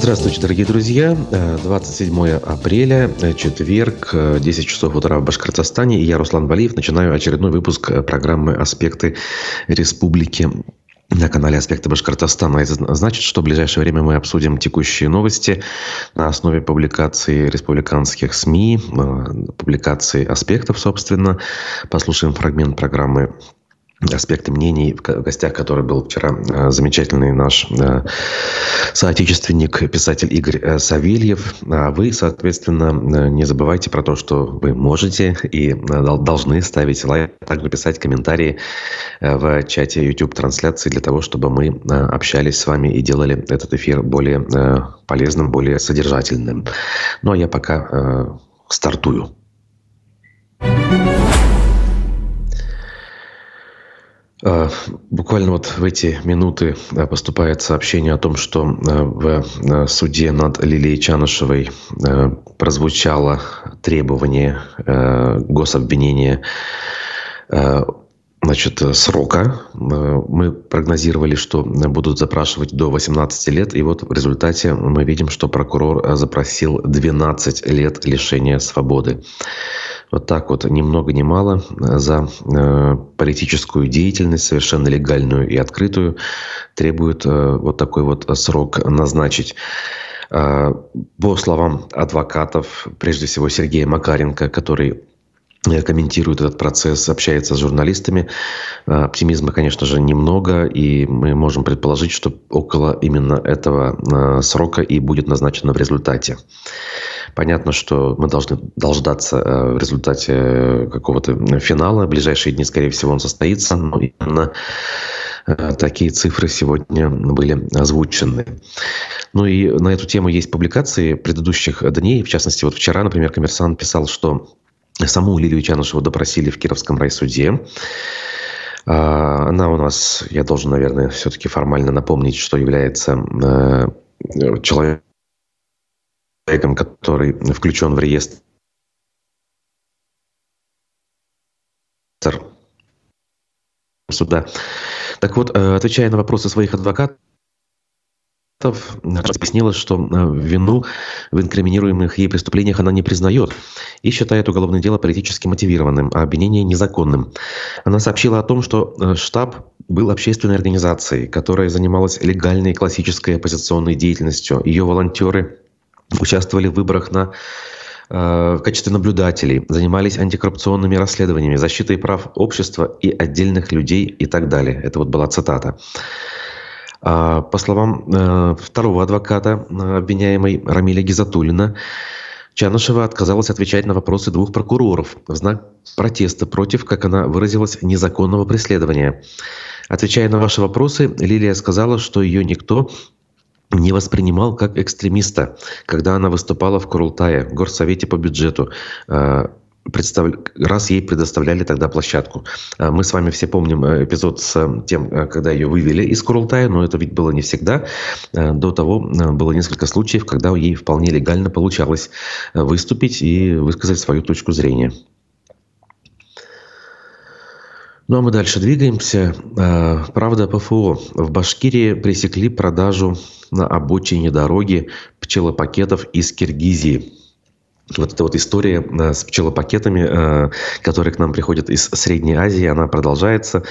Здравствуйте, дорогие друзья. 27 апреля, четверг, 10 часов утра в Башкортостане. И я, Руслан Валиев, начинаю очередной выпуск программы «Аспекты республики» на канале «Аспекты Башкортостана». Это значит, что в ближайшее время мы обсудим текущие новости на основе публикаций республиканских СМИ, э, публикаций «Аспектов», собственно. Послушаем фрагмент программы аспекты мнений, в гостях который был вчера э, замечательный наш э, соотечественник, писатель Игорь э, Савельев. А вы, соответственно, не забывайте про то, что вы можете и должны ставить лайк, также писать комментарии в чате YouTube-трансляции для того, чтобы мы общались с вами и делали этот эфир более полезным, более содержательным. Ну, а я пока стартую. А, буквально вот в эти минуты поступает сообщение о том, что а, в суде над Лилией Чанышевой а, прозвучало требование гособвинения значит, срока. Мы прогнозировали, что будут запрашивать до 18 лет, и вот в результате мы видим, что прокурор запросил 12 лет лишения свободы вот так вот, ни много ни мало, за э, политическую деятельность, совершенно легальную и открытую, требует э, вот такой вот срок назначить. Э, по словам адвокатов, прежде всего Сергея Макаренко, который комментирует этот процесс, общается с журналистами. Э, оптимизма, конечно же, немного, и мы можем предположить, что около именно этого срока и будет назначено в результате. Понятно, что мы должны дождаться э, в результате э, какого-то финала. В ближайшие дни, скорее всего, он состоится. Но именно э, такие цифры сегодня были озвучены. Ну и на эту тему есть публикации предыдущих дней. В частности, вот вчера, например, коммерсант писал, что саму Лилию Чанышеву допросили в Кировском райсуде. А, она у нас, я должен, наверное, все-таки формально напомнить, что является человеком, человеком, который включен в реестр суда. Так вот, э, отвечая на вопросы своих адвокатов, объяснила, что э, вину в инкриминируемых ей преступлениях она не признает и считает уголовное дело политически мотивированным, а обвинение незаконным. Она сообщила о том, что э, штаб был общественной организацией, которая занималась легальной классической оппозиционной деятельностью. Ее волонтеры участвовали в выборах на э, в качестве наблюдателей, занимались антикоррупционными расследованиями, защитой прав общества и отдельных людей и так далее. Это вот была цитата. А, по словам э, второго адвоката, э, обвиняемой Рамиля Гизатулина, Чанышева отказалась отвечать на вопросы двух прокуроров в знак протеста против, как она выразилась, незаконного преследования. Отвечая на ваши вопросы, Лилия сказала, что ее никто не воспринимал как экстремиста, когда она выступала в Курултае, горсовете по бюджету, э, представ... раз ей предоставляли тогда площадку. Э, мы с вами все помним э, эпизод с тем, когда ее вывели из Курултая, но это ведь было не всегда. До того было несколько случаев, когда ей вполне легально получалось выступить и высказать свою точку зрения. Ну а мы дальше двигаемся. Правда, ПФО. В Башкирии пресекли продажу на обочине дороги пчелопакетов из Киргизии. Вот эта вот история э, с пчелопакетами, э, которые к нам приходят из Средней Азии, она продолжается.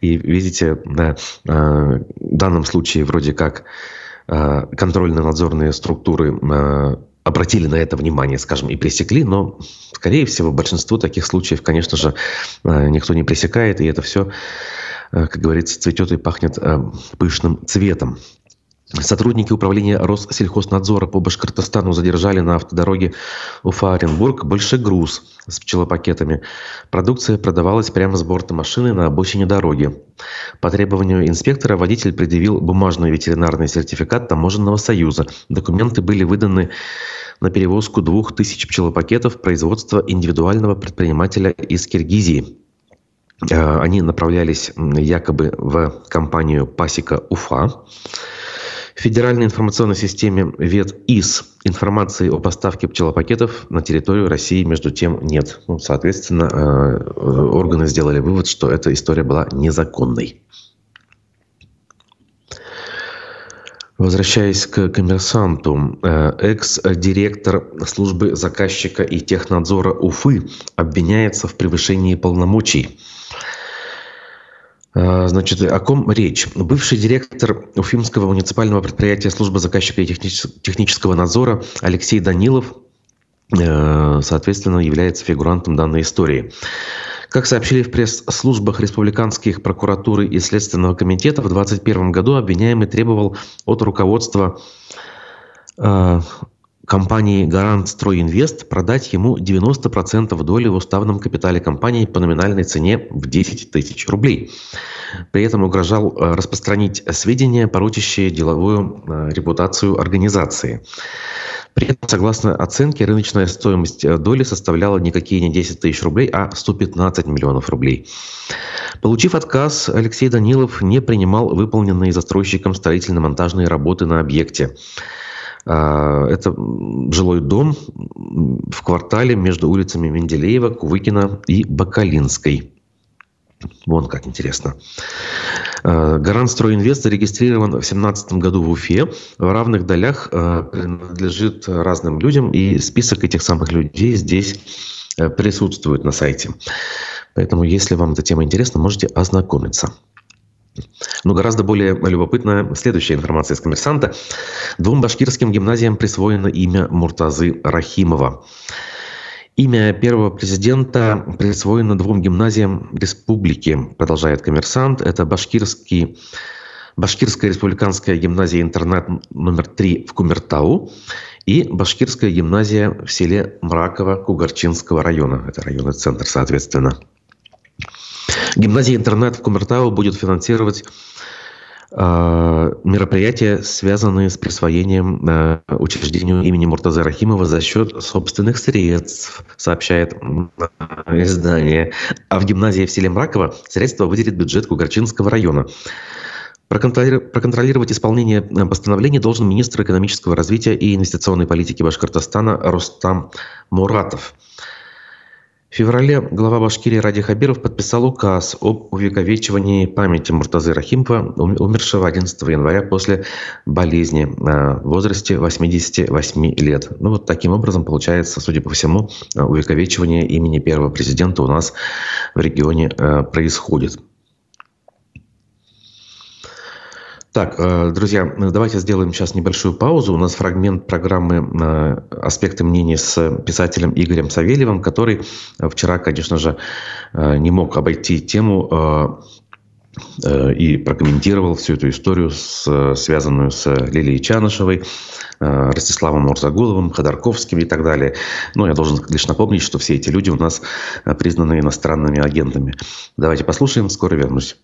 И видите, э, в данном случае вроде как контрольно-надзорные структуры обратили на это внимание, скажем, и пресекли, но, скорее всего, большинство таких случаев, конечно же, никто не пресекает, и это все, как говорится, цветет и пахнет пышным цветом. Сотрудники управления Россельхознадзора по Башкортостану задержали на автодороге Уфа-Оренбург большой груз с пчелопакетами. Продукция продавалась прямо с борта машины на обочине дороги. По требованию инспектора водитель предъявил бумажный ветеринарный сертификат Таможенного союза. Документы были выданы на перевозку двух тысяч пчелопакетов производства индивидуального предпринимателя из Киргизии. Э, они направлялись якобы в компанию «Пасека Уфа». Федеральной информационной системе ВЕД-ИС информации о поставке пчелопакетов на территорию России между тем нет. Ну, соответственно, э, органы сделали вывод, что эта история была незаконной. Возвращаясь к коммерсанту, э, экс-директор службы заказчика и технадзора Уфы обвиняется в превышении полномочий. Э, значит, о ком речь? Бывший директор Уфимского муниципального предприятия службы заказчика и технического надзора Алексей Данилов, э, соответственно, является фигурантом данной истории. Как сообщили в пресс-службах республиканских прокуратуры и Следственного комитета, в 2021 году обвиняемый требовал от руководства э, компании «Гарант Стройинвест» продать ему 90% доли в уставном капитале компании по номинальной цене в 10 тысяч рублей. При этом угрожал э, распространить сведения, порочащие деловую э, репутацию организации. При этом, согласно оценке, рыночная стоимость э, доли составляла никакие не 10 тысяч рублей, а 115 миллионов рублей. Получив отказ, Алексей Данилов не принимал выполненные застройщиком строительно-монтажные работы на объекте. А, это жилой дом в квартале между улицами Менделеева, Кувыкина и Бакалинской. Вон как интересно. Э, Гарант Стройинвест зарегистрирован в 2017 году в Уфе. В равных долях э, принадлежит разным людям, и список этих самых людей здесь присутствует на сайте. Поэтому, если вам эта тема интересна, можете ознакомиться. Но гораздо более любопытная следующая информация из коммерсанта. Двум башкирским гимназиям присвоено имя Муртазы Рахимова. Имя первого президента присвоено двум гимназиям республики, продолжает коммерсант. Это башкирский, Башкирская республиканская гимназия-интернат номер 3 в Кумертау и Башкирская гимназия в селе Мраково Кугарчинского района. Это районный центр, соответственно. Гимназия-интернат в Кумертау будет финансировать Э, мероприятия, связанные с присвоением э, учреждению имени Муртаза Рахимова за счет собственных средств, сообщает э, издание. А в гимназии в селе Мраково средства выделит бюджет Кугарчинского района. Проконтролировать исполнение постановления должен министр экономического развития и инвестиционной политики Башкортостана Рустам Муратов. В феврале глава Башкирии Ради Хабиров подписал указ об увековечивании памяти Муртазы Рахимова, умершего 11 января после болезни э, в возрасте 88 лет. Ну вот таким образом получается, судя по всему, увековечивание имени первого президента у нас в регионе э, происходит. Так, э, друзья, давайте сделаем сейчас небольшую паузу. У нас фрагмент программы э, «Аспекты мнений» с писателем Игорем Савельевым, который вчера, конечно же, э, не мог обойти тему и прокомментировал всю эту историю, связанную с Лилией Чанышевой, Ростиславом Мурзагуловым, Ходорковским и так далее. Но я должен лишь напомнить, что все эти люди у нас признаны иностранными агентами. Давайте послушаем, скоро вернусь.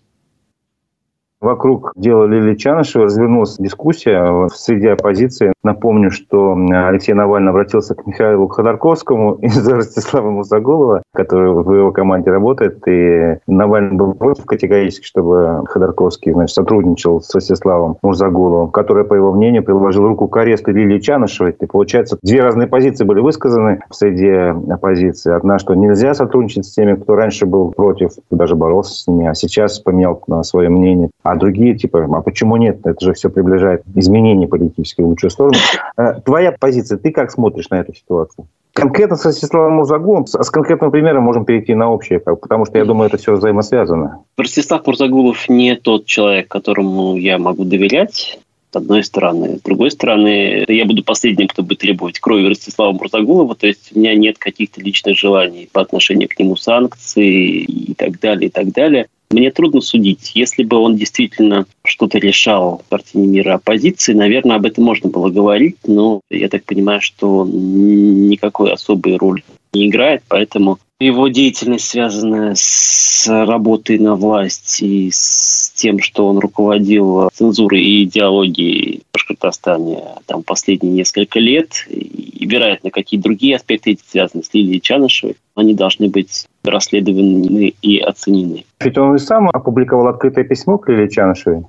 Вокруг дела Лилии Чанышева развернулась дискуссия среди оппозиции. Напомню, что Алексей Навальный обратился к Михаилу Ходорковскому из Ростислава Мусоголова, который в его команде работает. И Навальный был против категорически, чтобы Ходорковский значит, сотрудничал с Ростиславом Мурзаголовым, который, по его мнению, приложил руку к аресту Лилии Чанышевой. И получается, две разные позиции были высказаны среди оппозиции. Одна, что нельзя сотрудничать с теми, кто раньше был против, даже боролся с ними, а сейчас поменял свое мнение а другие типа, а почему нет? Это же все приближает изменения политические в лучшую сторону. Э, твоя позиция, ты как смотришь на эту ситуацию? Конкретно с Ростиславом Мурзагулом, с конкретным примером можем перейти на общее, потому что я думаю, это все взаимосвязано. Ростислав Мурзагулов не тот человек, которому я могу доверять с одной стороны. С другой стороны, я буду последним, кто будет требовать крови Ростислава Мурзагулова, то есть у меня нет каких-то личных желаний по отношению к нему санкций и так далее, и так далее. Мне трудно судить. Если бы он действительно что-то решал в картине мира оппозиции, наверное, об этом можно было говорить, но я так понимаю, что он никакой особой роли не играет, поэтому его деятельность, связанная с работой на власть и с тем, что он руководил цензурой и идеологией в Башкортостане там, последние несколько лет, и, вероятно, какие другие аспекты связаны с Лилией Чанышевой, они должны быть расследованы и оценены. Ведь он и сам опубликовал открытое письмо к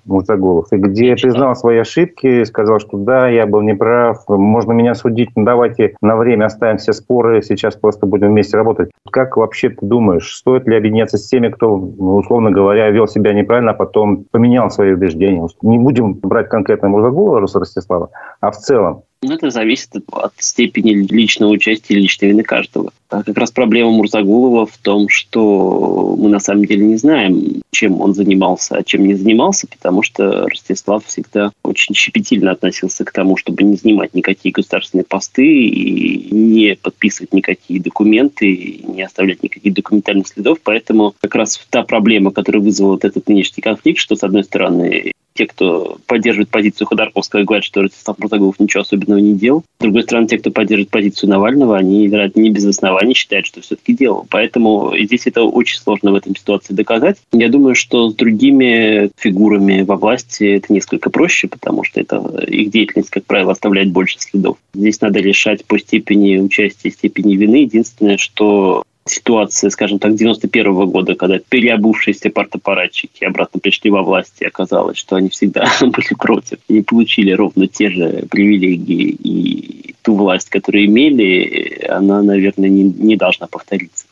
Муртаголов, и где признал свои ошибки, сказал, что да, я был неправ, можно меня судить, но давайте на время оставим все споры, сейчас просто будем вместе работать. Как вообще ты думаешь, стоит ли объединяться с теми, кто, ну, условно говоря, вел себя неправильно, а потом поменял свои убеждения? Не будем брать конкретно Муртаголова Руса Ростислава, а в целом. Ну, это зависит от степени личного участия и личной вины каждого. А как раз проблема Мурзагулова в том, что мы на самом деле не знаем, чем он занимался, а чем не занимался, потому что Ростислав всегда очень щепетильно относился к тому, чтобы не занимать никакие государственные посты и не подписывать никакие документы, не оставлять никаких документальных следов. Поэтому как раз та проблема, которая вызвала вот этот нынешний конфликт, что, с одной стороны, те, кто поддерживает позицию Ходорковского, говорят, что Ростислав Муртагулов ничего особенного не делал. С другой стороны, те, кто поддерживает позицию Навального, они, вероятно, не без оснований считают, что все-таки делал. Поэтому здесь это очень сложно в этом ситуации доказать. Я думаю, что с другими фигурами во власти это несколько проще, потому что это их деятельность, как правило, оставляет больше следов. Здесь надо решать по степени участия, степени вины. Единственное, что ситуация, скажем так, 91 -го года, когда переобувшиеся партапаратчики обратно пришли во власть, и оказалось, что они всегда были против и получили ровно те же привилегии и ту власть, которую имели, она, наверное, не, не должна повториться.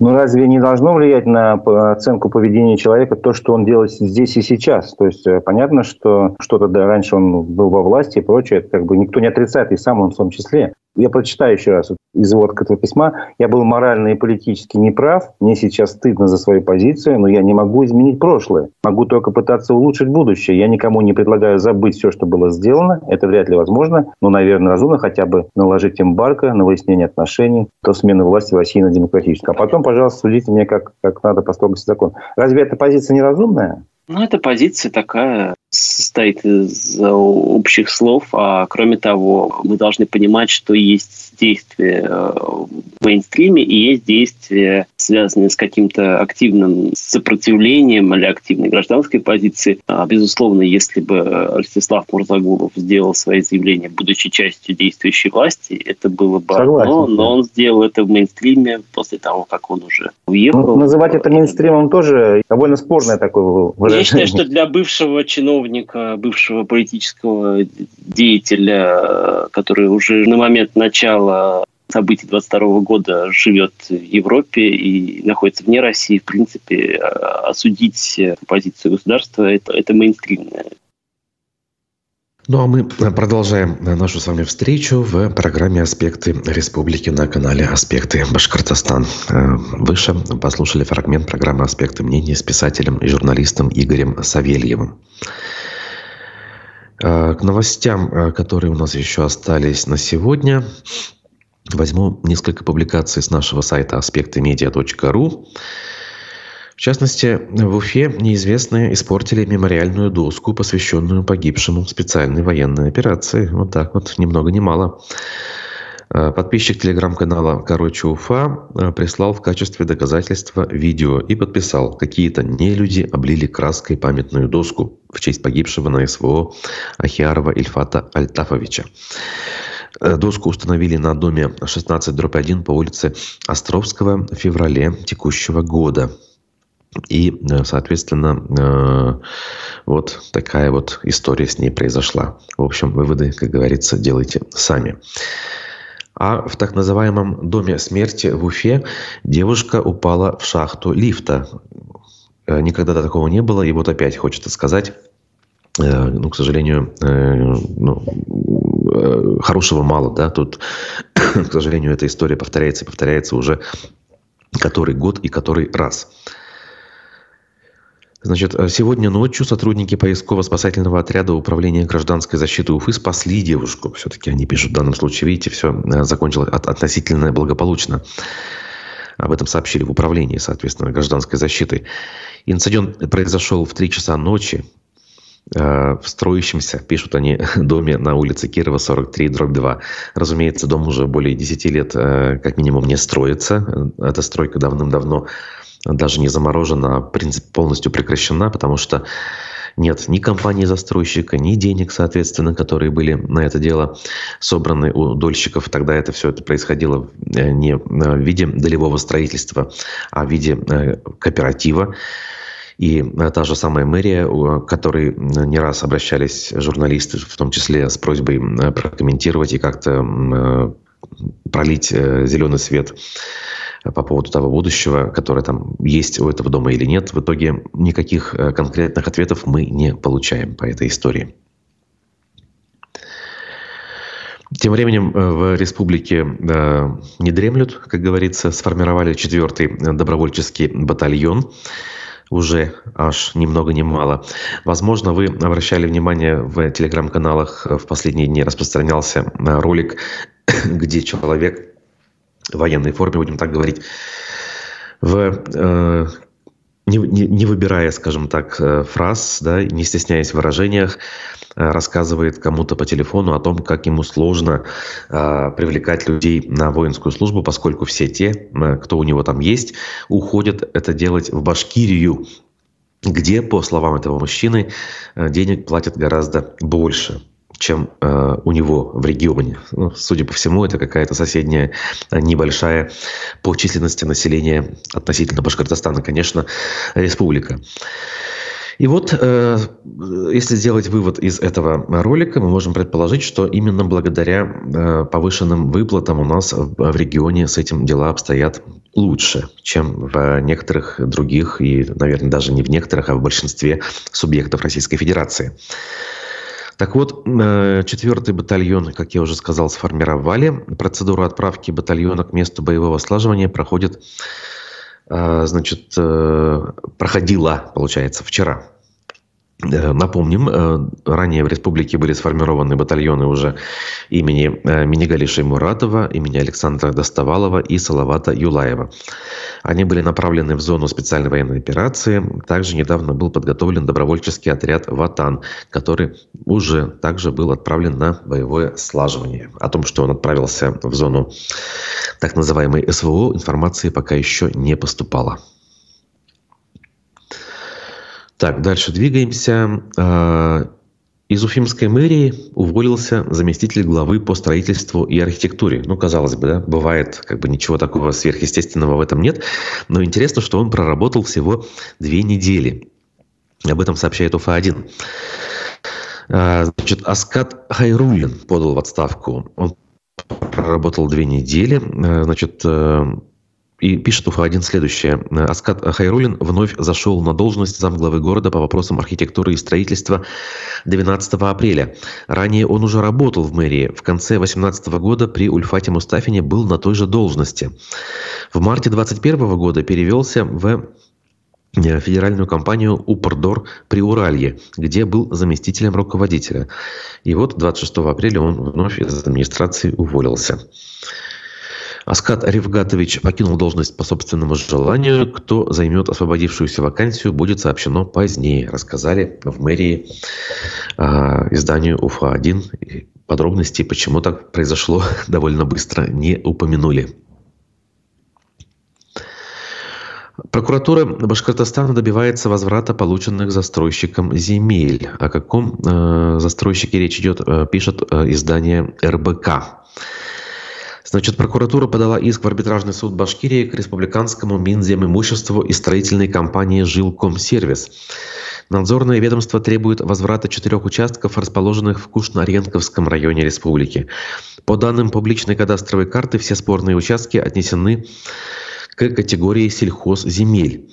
Ну, разве не должно влиять на оценку поведения человека то, что он делает здесь и сейчас? То есть, э, понятно, что что-то да, раньше он был во власти и прочее, это как бы никто не отрицает, и сам он в том числе. Я прочитаю еще раз из его открытого письма. Я был морально и политически неправ. Мне сейчас стыдно за свою позицию, но я не могу изменить прошлое. Могу только пытаться улучшить будущее. Я никому не предлагаю забыть все, что было сделано. Это вряд ли возможно. Но, наверное, разумно хотя бы наложить эмбарго на выяснение отношений до смены власти в России на демократическую. А потом, пожалуйста, судите меня, как, как надо по строгости закона. Разве эта позиция неразумная? Ну, эта позиция такая состоит из общих слов, а кроме того, мы должны понимать, что есть действия э, в мейнстриме и есть действия, связанные с каким-то активным сопротивлением или активной гражданской позицией. А, безусловно, если бы Ростислав Мурзагулов сделал свои заявления, будучи частью действующей власти, это было бы Согласен, одно, но он сделал это в мейнстриме после того, как он уже уехал. Ну, называть это мейнстримом тоже довольно спорное такое выражение. Я считаю, что для бывшего чиновника, бывшего политического деятеля, который уже на момент начала событий 22 года живет в Европе и находится вне России, в принципе, осудить позицию государства это, это мейнстримное. Ну а мы продолжаем нашу с вами встречу в программе «Аспекты республики» на канале «Аспекты Башкортостан». Э, выше послушали фрагмент программы «Аспекты мнений» с писателем и журналистом Игорем Савельевым. Э, к новостям, э, которые у нас еще остались на сегодня, возьму несколько публикаций с нашего сайта аспектымедиа.ру. В частности, в Уфе неизвестные испортили мемориальную доску, посвященную погибшему в специальной военной операции. Вот так вот, ни много ни мало. Э, подписчик телеграм-канала «Короче Уфа» э, прислал в качестве доказательства видео и подписал, какие-то нелюди облили краской памятную доску в честь погибшего на СВО Ахиарова Ильфата Альтафовича. Э, доску установили на доме 16 1 по улице Островского в феврале текущего года. И, э, соответственно, э, вот такая вот история с ней произошла. В общем, выводы, как говорится, делайте сами. А в так называемом доме смерти в Уфе девушка упала в шахту лифта. Э, никогда такого не было, и вот опять хочется сказать, ну, к сожалению, ну, хорошего мало, да, тут, к сожалению, эта история повторяется и повторяется уже который год и который раз. Значит, э, сегодня ночью сотрудники поисково-спасательного отряда Управления гражданской защиты Уфы спасли девушку. Все-таки они пишут в данном случае, видите, все э, закончилось относительно благополучно. Об этом сообщили в управлении, соответственно, гражданской защиты. Инцидент произошел в 3 часа ночи э, в строящемся, пишут они, доме на улице Кирова, 43, дробь 2. Разумеется, дом уже более 10 лет как минимум не строится. Эта стройка давным-давно даже не заморожена, а принцип полностью прекращена, потому что нет ни компании-застройщика, ни денег, соответственно, которые были на это дело собраны у дольщиков. Тогда это все это происходило э, не в виде долевого строительства, а в виде э, кооператива. И э, та же самая мэрия, к которой не раз обращались журналисты, в том числе с просьбой прокомментировать и как-то пролить зеленый свет по поводу того будущего, которое там есть у этого дома или нет. В итоге никаких э, конкретных ответов мы не получаем по этой истории. Тем временем э, в республике э, не дремлют, как говорится, сформировали четвертый добровольческий батальон уже аж ни много ни мало. Возможно, вы обращали внимание в телеграм-каналах в последние дни распространялся ролик, где человек военной форме, будем так говорить, в, э, не, не, не выбирая, скажем так, э, фраз, да, не стесняясь в выражениях, э, рассказывает кому-то по телефону о том, как ему сложно э, привлекать людей на воинскую службу, поскольку все те, э, кто у него там есть, уходят это делать в Башкирию, где, по словам этого мужчины, денег платят гораздо больше чем э, у него в регионе. Ну, судя по всему, это какая-то соседняя э, небольшая по численности населения относительно Башкортостана, конечно, республика. И вот, э, если сделать вывод из этого ролика, мы можем предположить, что именно благодаря э, повышенным выплатам у нас в, в регионе с этим дела обстоят лучше, чем в некоторых других, и, наверное, даже не в некоторых, а в большинстве субъектов Российской Федерации. Так вот, э, четвертый батальон, как я уже сказал, сформировали. Процедура отправки батальона к месту боевого слаживания проходит, э, значит, э, проходила, получается, вчера. Э, напомним, э, ранее в республике были сформированы батальоны уже имени э, Минигалиша Шеймуратова, имени Александра Доставалова и Салавата Юлаева. Они были направлены в зону специальной военной операции. Также недавно был подготовлен добровольческий отряд «Ватан», который уже также был отправлен на боевое слаживание. О том, что он отправился в зону так называемой СВО, информации пока еще не поступало. Так, дальше двигаемся. А, из Уфимской мэрии уволился заместитель главы по строительству и архитектуре. Ну, казалось бы, да, бывает, как бы ничего такого сверхъестественного в этом нет. Но интересно, что он проработал всего две недели. Об этом сообщает УФА-1. А, значит, Аскат Хайрулин подал в отставку. Он проработал две недели. А, значит, э, и пишет УФА-1 следующее. Аскат Хайрулин вновь зашел на должность замглавы города по вопросам архитектуры и строительства 12 апреля. Ранее он уже работал в мэрии. В конце 2018 года при Ульфате Мустафине был на той же должности. В марте 2021 года перевелся в э, федеральную компанию «Упордор» при Уралье, где был заместителем руководителя. И вот 26 апреля он вновь из администрации уволился. Аскат Ревгатович покинул должность по собственному желанию. Кто займет освободившуюся вакансию, будет сообщено позднее, рассказали в мэрии э, изданию УФА-1. Подробности, почему так произошло довольно быстро, не упомянули. Прокуратура Башкортостана добивается возврата полученных застройщиком земель. О каком э, застройщике речь идет, э, пишет э, издание РБК. Значит, прокуратура подала иск в арбитражный суд Башкирии к республиканскому Минземимуществу и строительной компании «Жилкомсервис». Надзорное ведомство требует возврата четырех участков, расположенных в Кушно-Оренковском районе республики. По данным публичной кадастровой карты, все спорные участки отнесены к категории сельхозземель.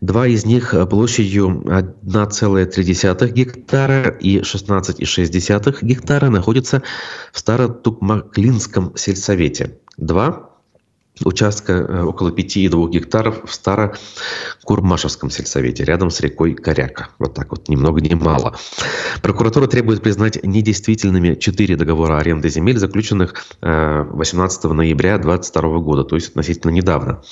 Два из них площадью 1,3 гектара и 16,6 гектара находятся в Старотукмаклинском сельсовете. Два участка э, около 5,2 гектаров в Старокурмашевском сельсовете, рядом с рекой Коряка. Вот так вот, ни много ни мало. Прокуратура требует признать недействительными четыре договора аренды земель, заключенных 18 э, ноября 2022 года, то есть относительно недавно.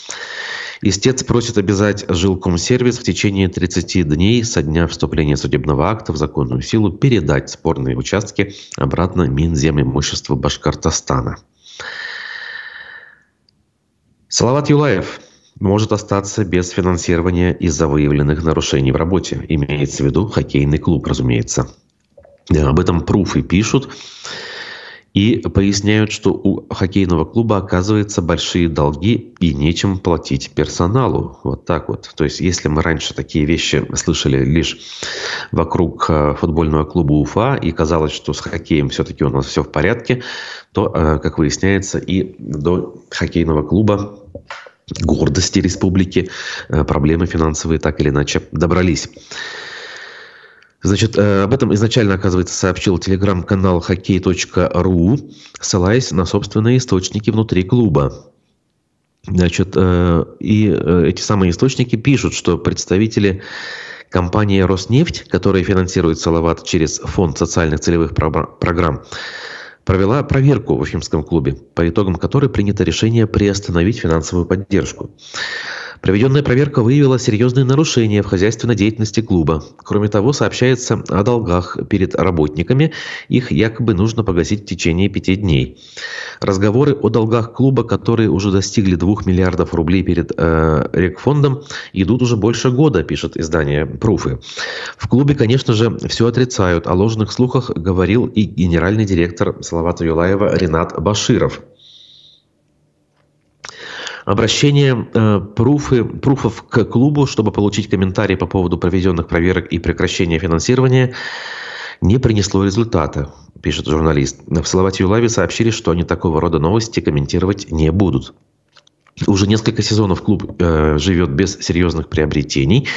Истец просит обязать жилкомсервис в течение 30 дней со дня вступления судебного акта в законную силу передать спорные участки обратно Минземимуществу Башкортостана. Салават Юлаев может остаться без финансирования из-за выявленных нарушений в работе. Имеется в виду хоккейный клуб, разумеется. Об этом пруфы пишут. И поясняют, что у хоккейного клуба оказывается большие долги и нечем платить персоналу. Вот так вот. То есть, если мы раньше такие вещи слышали лишь вокруг э, футбольного клуба Уфа, и казалось, что с хоккеем все-таки у нас все в порядке, то, э, как выясняется, и до хоккейного клуба гордости республики э, проблемы финансовые так или иначе добрались. Значит, э, об этом изначально, оказывается, сообщил телеграм-канал хоккей.ру, ссылаясь на собственные источники внутри клуба. Значит, э, и э, эти самые источники пишут, что представители компании «Роснефть», которая финансирует Салават через Фонд социальных целевых программ, провела проверку в Уфимском клубе, по итогам которой принято решение приостановить финансовую поддержку. Проведенная проверка выявила серьезные нарушения в хозяйственной деятельности клуба. Кроме того, сообщается о долгах перед работниками. Их якобы нужно погасить в течение пяти дней. Разговоры о долгах клуба, которые уже достигли 2 миллиардов рублей перед э, Рекфондом, идут уже больше года, пишет издание «Пруфы». В клубе, конечно же, все отрицают. О ложных слухах говорил и генеральный директор Салавата Юлаева Ренат Баширов. Обращение э, пруфы, пруфов к клубу, чтобы получить комментарии по поводу проведенных проверок и прекращения финансирования, не принесло результата, пишет журналист. В Салавате Юлаве сообщили, что они такого рода новости комментировать не будут. Уже несколько сезонов клуб э, живет без серьезных приобретений.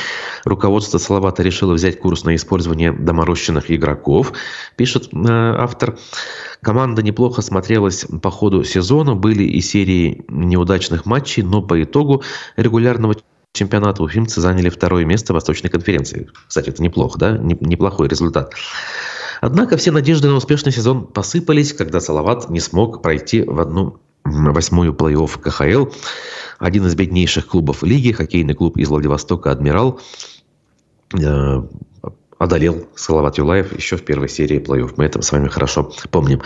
Руководство Салавата решило взять курс на использование доморощенных игроков, пишет э, автор. Команда неплохо смотрелась по ходу сезона. Были и серии неудачных матчей, но по итогу регулярного чемпионата уфимцы заняли второе место в Восточной конференции. Кстати, это неплохо, да? Неплохой результат. Однако все надежды на успешный сезон посыпались, когда Салават не смог пройти в одну восьмую плей-офф КХЛ. Один из беднейших клубов лиги, хоккейный клуб из Владивостока «Адмирал», э, одолел Салават Юлаев еще в первой серии плей-офф. Мы это с вами хорошо помним.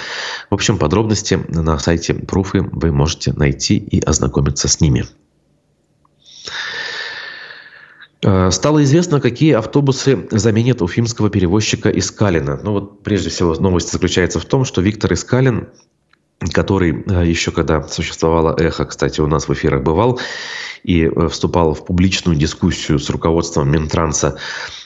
В общем, подробности на сайте Пруфы вы можете найти и ознакомиться с ними. Э, стало известно, какие автобусы заменят уфимского перевозчика Искалина. Ну вот, прежде всего, новость заключается в том, что Виктор Искалин который э, еще когда существовало эхо, кстати, у нас в эфирах бывал, и э, вступал в публичную дискуссию с руководством Минтранса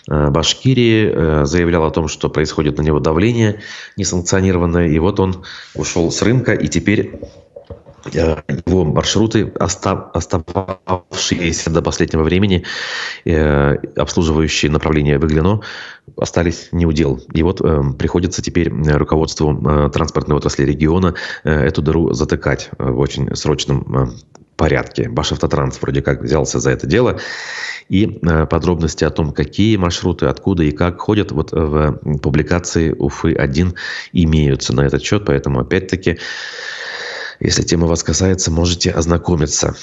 э, Башкирии, заявлял о том, что происходит на него давление несанкционированное, и вот он ушел с рынка, и теперь его маршруты, остававшиеся до последнего времени, э, обслуживающие направление Выглино, остались не удел. И вот э, приходится теперь руководству э, транспортной отрасли региона эту дыру затыкать в очень срочном порядке. Башавтотранс вроде как взялся за это дело. И подробности о том, какие маршруты, откуда и как ходят, вот в публикации УФы-1 имеются на этот счет. Поэтому, опять-таки, если тема вас касается, можете ознакомиться.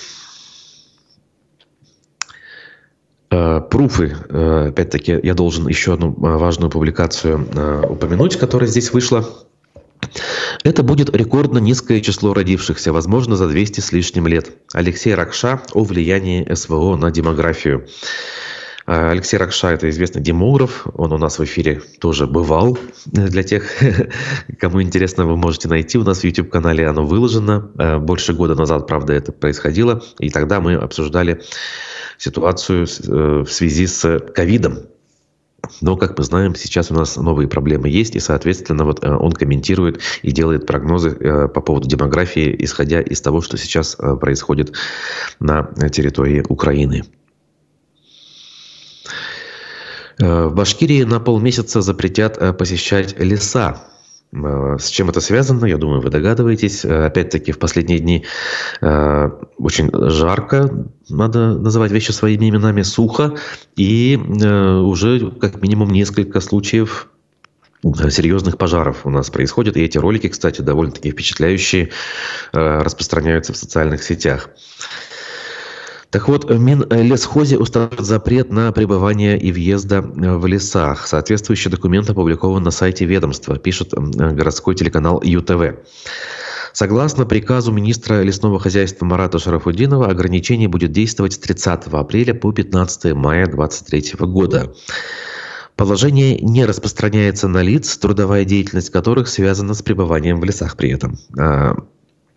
Э, пруфы, э, опять-таки, я должен еще одну э, важную публикацию упомянуть, которая здесь вышла. Это будет рекордно низкое число родившихся, возможно, за 200 с лишним лет. Алексей Ракша о влиянии СВО на демографию. А, Алексей Ракша – это известный демограф, он у нас в эфире тоже бывал. Для тех, кому интересно, вы можете найти. У нас в YouTube-канале оно выложено. А, больше года назад, правда, это происходило. И тогда мы обсуждали ситуацию э, в связи с ковидом. Но, как мы знаем, сейчас у нас новые проблемы есть, и, соответственно, вот э, он комментирует и делает прогнозы э, по поводу демографии, исходя из того, что сейчас происходит на территории Украины. Э, в Башкирии на полмесяца запретят э, посещать леса. Э, с чем это связано, я думаю, вы догадываетесь. Опять-таки, в последние дни очень жарко, надо называть вещи своими именами, сухо, и уже как минимум несколько случаев серьезных пожаров у нас происходит. И эти ролики, кстати, довольно-таки впечатляющие, распространяются в социальных сетях. Так вот, в Минлесхозе установлен запрет на пребывание и въезда в лесах. Соответствующий документ опубликован на сайте ведомства, пишет городской телеканал ЮТВ. Согласно приказу министра лесного хозяйства Марата Шарафудинова, ограничение будет действовать с 30 апреля по 15 мая 2023 года. Положение не распространяется на лиц, трудовая деятельность которых связана с пребыванием в лесах при этом.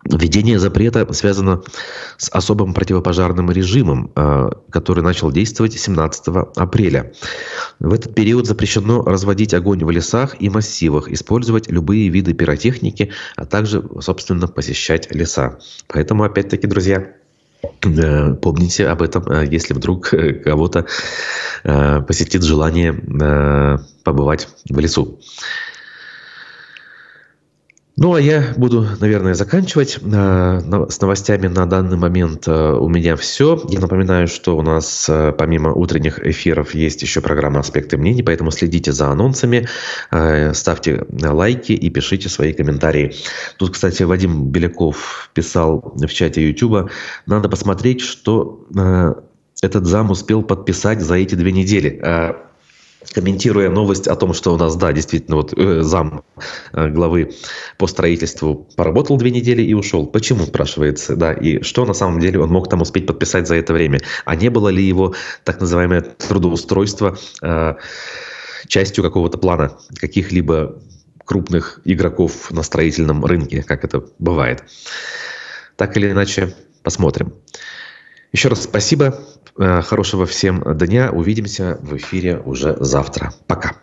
Введение запрета связано с особым противопожарным режимом, э, который начал действовать 17 апреля. В этот период запрещено разводить огонь в лесах и массивах, использовать любые виды пиротехники, а также, собственно, посещать леса. Поэтому, опять-таки, друзья, э, Помните об этом, э, если вдруг кого-то посетит желание побывать в лесу. Ну, а я буду, наверное, заканчивать. Э, с новостями на данный момент э, у меня все. Я напоминаю, что у нас э, помимо утренних эфиров есть еще программа «Аспекты мнений», поэтому следите за анонсами, ставьте лайки и пишите свои комментарии. Тут, кстати, Вадим Беляков писал в чате YouTube, надо посмотреть, что этот зам успел подписать за эти две недели комментируя новость о том, что у нас, да, действительно, вот э, зам э, главы по строительству поработал две недели и ушел. Почему, спрашивается, да, и что на самом деле он мог там успеть подписать за это время? А не было ли его так называемое трудоустройство э, частью какого-то плана каких-либо крупных игроков на строительном рынке, как это бывает? Так или иначе, посмотрим. Еще раз спасибо. Э, хорошего всем дня. Увидимся в эфире уже завтра. Пока.